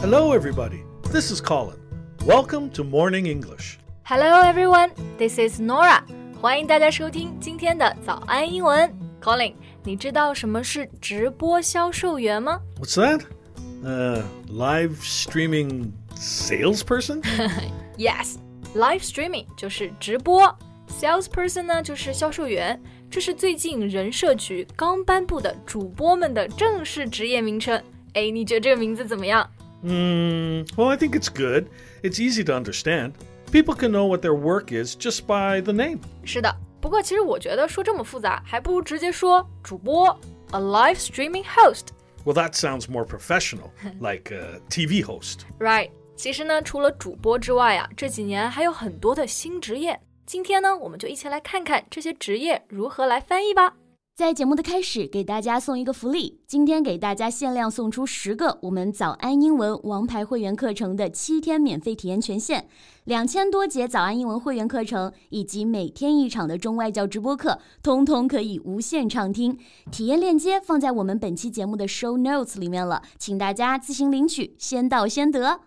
Hello, everybody. This is Colin. Welcome to Morning English. Hello, everyone. This is Norah. 欢迎大家收听今天的早安英文。Colin，你知道什么是直播销售员吗？What's that? Uh, live streaming salesperson? yes, live streaming 就是直播，salesperson 呢就是销售员。这是最近人社局刚颁布的主播们的正式职业名称。哎，你觉得这个名字怎么样？Hmm, well, I think it's good. It's easy to understand. People can know what their work is just by the name. 是的，不过其实我觉得说这么复杂，还不如直接说主播，a live streaming host。 Well, that sounds more professional, like a TV host. Right，其实呢，除了主播之外啊，这几年还有很多的新职业。今天呢，我们就一起来看看这些职业如何来翻译吧。 在节目的开始，给大家送一个福利，今天给大家限量送出十个我们早安英文王牌会员课程的七天免费体验权限，两千多节早安英文会员课程以及每天一场的中外教直播课，通通可以无限畅听。体验链接放在我们本期节目的 show notes 里面了，请大家自行领取，先到先得。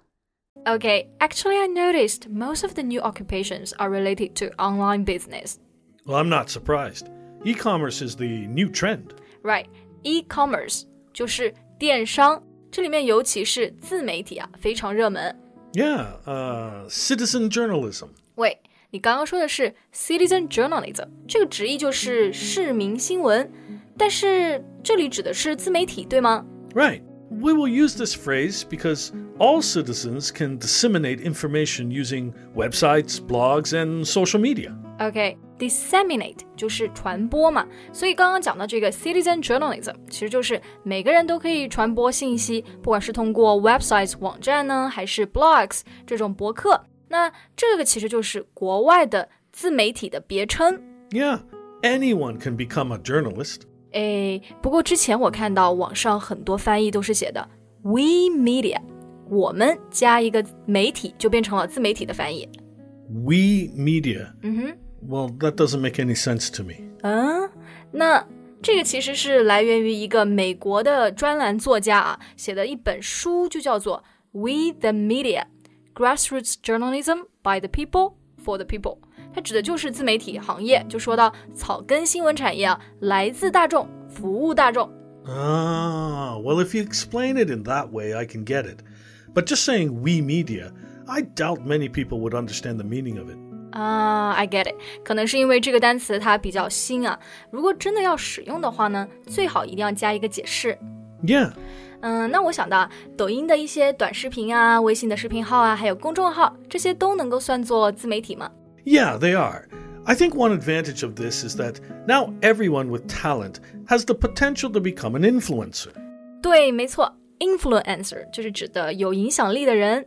Okay, actually, I noticed most of the new occupations are related to online business. Well, I'm not surprised. E commerce is the new trend. Right, e-commerce 就是电商，这里面尤其是自媒体啊，非常热门。 Yeah, uh, citizen journalism. 喂，你刚刚说的是 citizen journalism，这个直译就是市民新闻，但是这里指的是自媒体，对吗？ Right. We will use this phrase because all citizens can disseminate information using websites, blogs, and social media. OK，disseminate、就是传播嘛，所以刚刚讲的这个 citizen journalism 其实就是每个人都可以传播信息，不管是通过 websites 网站呢，还是 blogs 这种博客，那这个其实就是国外的自媒体的别称。 Yeah, anyone can become a journalist. 诶，不过之前我看到网上很多翻译都是写的 we media，我们加一个媒体就变成了自媒体的翻译。 We media. 嗯哼。 Well, that doesn't make any sense to me. 嗯，那这个其实是来源于一个美国的专栏作家啊写的一本书，就叫做《We the Media: Grassroots Journalism by the People for the People》。它指的就是自媒体行业，就说到草根新闻产业啊，来自大众，服务大众。 Ah, well, if you explain it in that way, I can get it. But just saying we media, I doubt many people would understand the meaning of it. 啊、i get it，可能是因为这个单词它比较新啊。如果真的要使用的话呢，最好一定要加一个解释。 Yeah, 嗯，那我想到抖音的一些短视频啊、微信的视频号啊，还有公众号，这些都能够算作自媒体吗？ yeah, they are. I think one advantage of this is that now everyone with talent has the potential to become an influencer. 对，没错，influencer 就是指的有影响力的人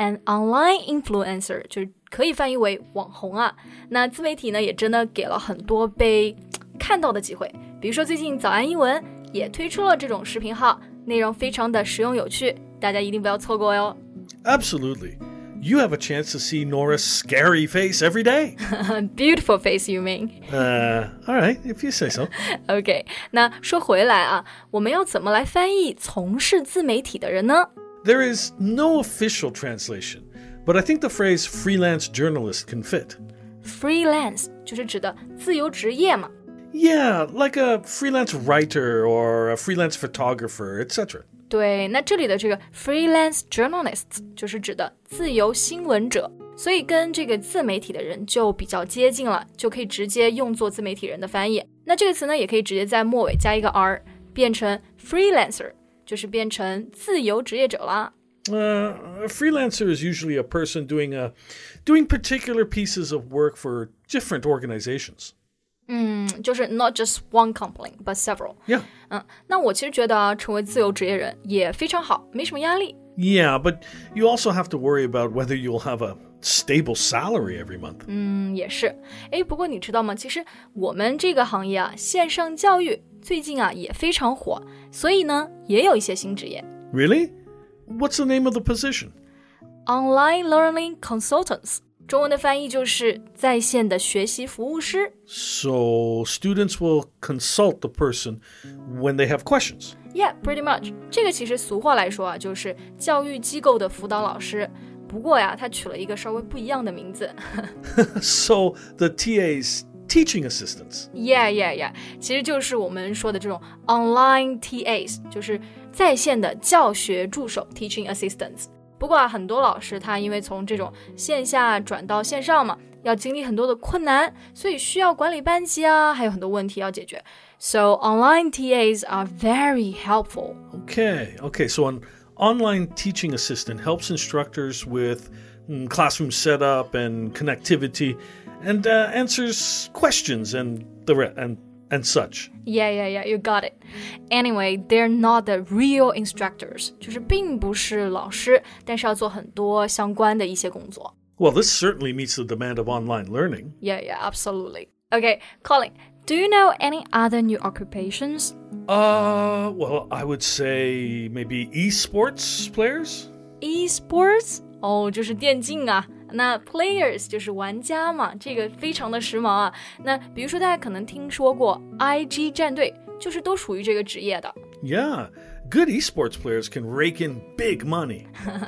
an online influencer，就是可以翻译为网红啊。那自媒体呢，也真的给了很多被看到的机会。比如说，最近早安英文也推出了这种视频号，内容非常的实用有趣，大家一定不要错过哟。Absolutely. You have a chance to see Norah's scary face every day. Beautiful face, you mean? Uh, all right, if you say so. OK，那说回来啊，我们要怎么来翻译从事自媒体的人呢？There is no official translation, but I think the phrase freelance journalist can fit. Freelance 就是指的自由职业嘛。 Yeah, like a freelance writer or a freelance photographer, etc. 对，那这里的这个 freelance journalists 就是指的自由新闻者，所以跟这个自媒体的人就比较接近了，就可以直接用作自媒体人的翻译。那这个词呢，也可以直接在末尾加一个 r，变成 freelancer， 就是变成自由职业者啦。 Uh, a freelancer is usually a person doing a doing particular pieces of work for different organizations. 嗯，就是 not just one company but several。 Yeah. 嗯，那我其实觉得啊，成为自由职业人也非常好，没什么压力。 Yeah, but you also have to worry about whether you'll have a stable salary every month. 嗯，也是。哎，不过你知道吗？其实我们这个行业啊，线上教育 最近啊也非常火，所以呢，也有一些新职业 Really? What's the name of the position? ，online learning consultants， 中文的翻译就是在线的学习服务师。 So students will consult the person when they have questions. Yeah, pretty much。这个其实俗话来说啊，就是教育机构的辅导老师。不过呀，他取了一个稍微不一样的名字。 So the TAs, teaching assistants. Yeah, yeah, yeah，其实就是我们说的这种 online TAs，就是在线的教学助手 （teaching assistants）。不过啊，很多老师他因为从这种线下转到线上嘛，要经历很多的困难，所以需要管理班级啊，还有很多问题要解决。So online TAs are very helpful. Okay, okay. So an online teaching assistant helps instructors with mm, classroom setup and connectivity, and uh, answers questions and the re- and and such. Yeah, yeah, yeah, you got it. Anyway, they're not the real instructors，就是并不是老师，但是要做很多相关的一些工作。 Well, this certainly meets the demand of online learning. Yeah, yeah, absolutely. Okay, Colin, do you know any other new occupations? Uh, well, I would say maybe esports players. Esports? 哦，就是电竞啊。 那 players 就是玩家嘛，这个非常的时髦啊。那比如说大家可能听说过 IG 战队，就是都属于这个职业的。Yeah, good esports players can rake in big money.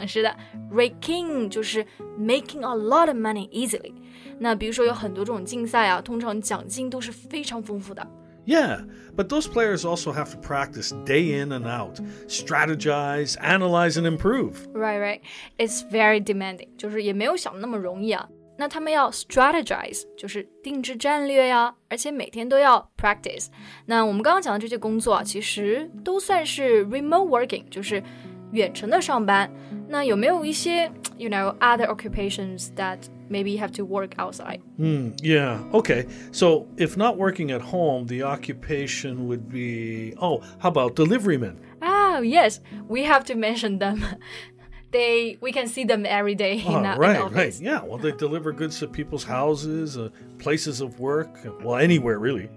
是的，raking 就是 making a lot of money easily。那比如说有很多这种竞赛啊，通常奖金都是非常丰富的。Yeah, but those players also have to practice day in and out, strategize, analyze, and improve. Right, right. It's very demanding，就是也没有想的那么容易啊。那他们要 strategize，就是定制战略呀，而且每天都要 practice。那我们刚刚讲的这些工作啊，其实都算是 remote working，就是 远程的上班。那有没有一些，you know, other occupations that maybe you have to work outside? Hmm, yeah, okay. So if not working at home, the occupation would be oh, how about delivery men? Ah, yes, we have to mention them. They, we can see them every day in, Oh, uh, in the right, right. office. Yeah, well, they deliver goods to people's houses, uh, places of work, well, anywhere really.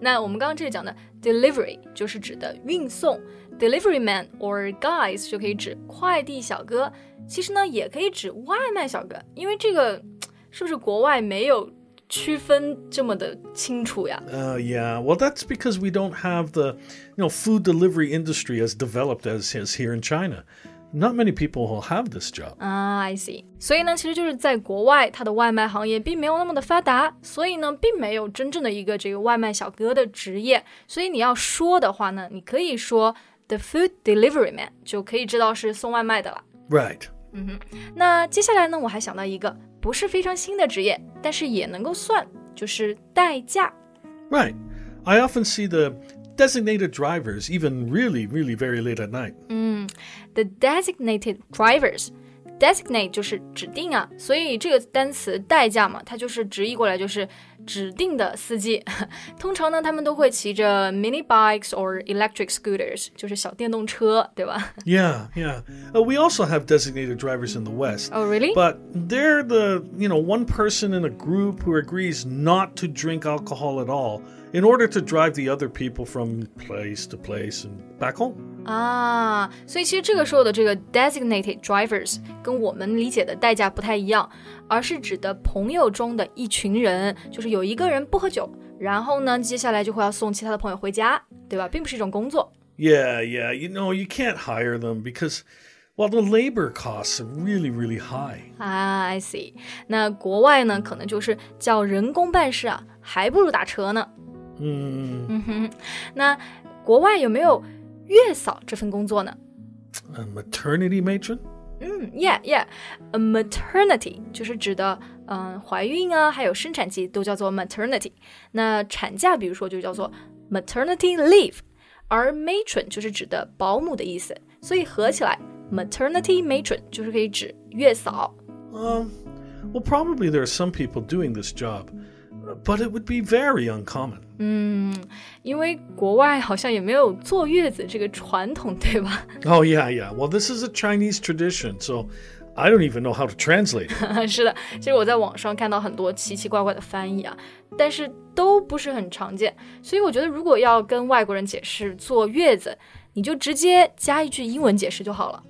那我们刚刚这里讲的 delivery 就是指的运送 ，delivery man or guys 就可以指快递小哥，其实呢也可以指外卖小哥，因为这个是不是国外没有区分这么的清楚呀？ Uh, yeah, well, that's because we don't have the, you know, food delivery industry as developed as is here in China. Not many people will have this job. 啊、i see。所以呢，其实就是在国外，它的外卖行业并没有那么的发达，所以呢，并没有真正的一个这个外卖小哥的职业。所以你要说的话呢，你可以说 the food delivery man，就可以知道是送外卖的了。 Right. 那接下来呢，我还想到一个不是非常新的职业，但是也能够算，就是代驾。 Right. I often see the designated drivers even really, really very late at night. The designated drivers。 designate 就是指定啊，所以这个单词代驾嘛，它就是直译过来就是指定的司机。通常呢，他们都会骑着 mini bikes or electric scooters，就是小电动车，对吧 Yeah, yeah. Uh, we also have designated drivers in the West. ？Oh really？ But they're the, you know, one person in a group who agrees not to drink alcohol at all in order to drive the other people from place to place and back home. 啊，所以其实这个时候的这个 designated drivers 跟我们理解的代驾不太一样，而是指的朋友中的一群人，就是有一个人不喝酒，然后呢，接下来就会要送其他的朋友回家，对吧？并不是一种工作。Yeah, yeah. You know, you can't hire them because, well, the labor costs are really, really high. 啊，I see。那国外呢，可能就是叫人工办事啊，还不如打车呢。Hmm. 嗯哼，那国外有没有月嫂这份工作呢？ A maternity matron? 嗯，yeah yeah，a maternity 就是指的嗯、怀孕啊，还有生产期都叫做 maternity。那产假比如说就叫做 maternity leave，而 matron 就是指的保姆的意思，所以合起来 maternity matron 就是可以指月嫂。 Um, well, probably there are some people doing this job, uh, but it would be very uncommon. 因为国外好像也没有坐月子这个传统，对吧？ Oh, yeah, yeah. Well, this is a Chinese tradition, so I don't even know how to translate it. 是的，其实我在网上看到很多奇奇怪怪的翻译啊，但是都不是很常见。所以我觉得，如果要跟外国人解释坐月子，你就直接加一句英文解释就好了。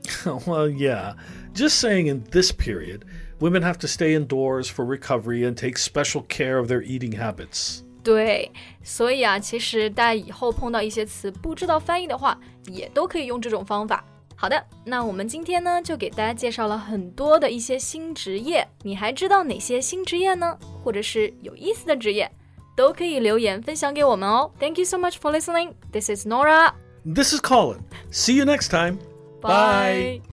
well, yeah. Just saying in this period, women have to stay indoors for recovery and take special care of their eating habits. 对，所以啊，其实大家以后碰到一些词不知道翻译的话，也都可以用这种方法。好的，那我们今天呢就给大家介绍了很多的一些新职业，你还知道哪些新职业呢？或者是有意思的职业，都可以留言分享给我们哦。Thank you so much for listening. This is Norah. This is Colin. See you next time. Bye. Bye.